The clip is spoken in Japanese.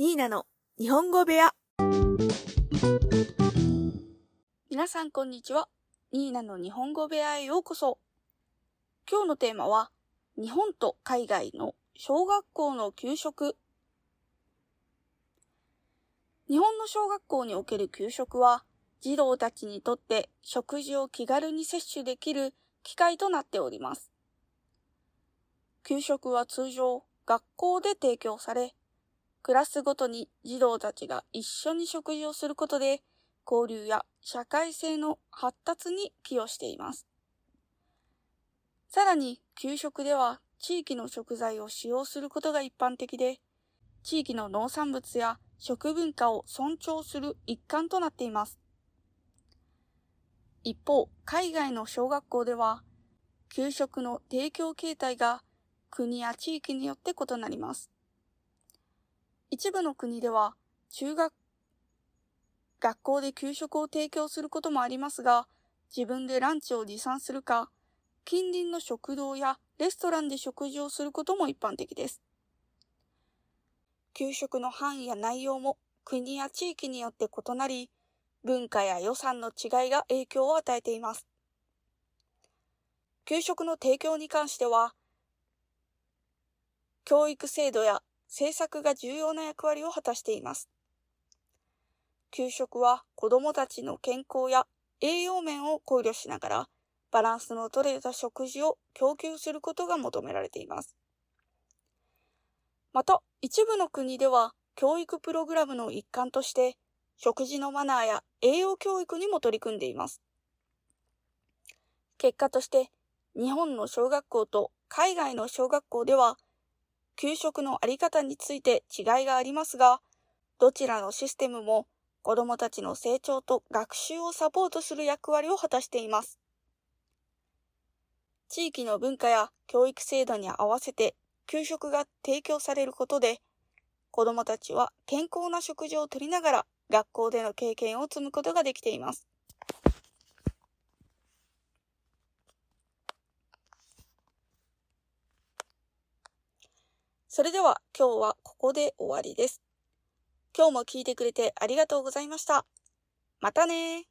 ニーナの日本語部屋。皆さんこんにちは。ニーナの日本語部屋へようこそ。今日のテーマは、日本と海外の小学校の給食。日本の小学校における給食は、児童たちにとって食事を気軽に摂取できる機会となっております。給食は通常、学校で提供され、クラスごとに児童たちが一緒に食事をすることで、交流や社会性の発達に寄与しています。さらに、給食では地域の食材を使用することが一般的で、地域の農産物や食文化を尊重する一環となっています。一方、海外の小学校では、給食の提供形態が国や地域によって異なります。一部の国では中学、学校で給食を提供することもありますが、自分でランチを持参するか、近隣の食堂やレストランで食事をすることも一般的です。給食の範囲や内容も国や地域によって異なり、文化や予算の違いが影響を与えています。給食の提供に関しては、教育制度や政策が重要な役割を果たしています。給食は子供たちの健康や栄養面を考慮しながら、バランスの取れた食事を供給することが求められています。また、一部の国では教育プログラムの一環として、食事のマナーや栄養教育にも取り組んでいます。結果として、日本の小学校と海外の小学校では給食のあり方について違いがありますが、どちらのシステムも子供たちの成長と学習をサポートする役割を果たしています。地域の文化や教育制度に合わせて給食が提供されることで、子供たちは健康な食事をとりながら学校での経験を積むことができています。それでは今日はここで終わりです。今日も聞いてくれてありがとうございました。またね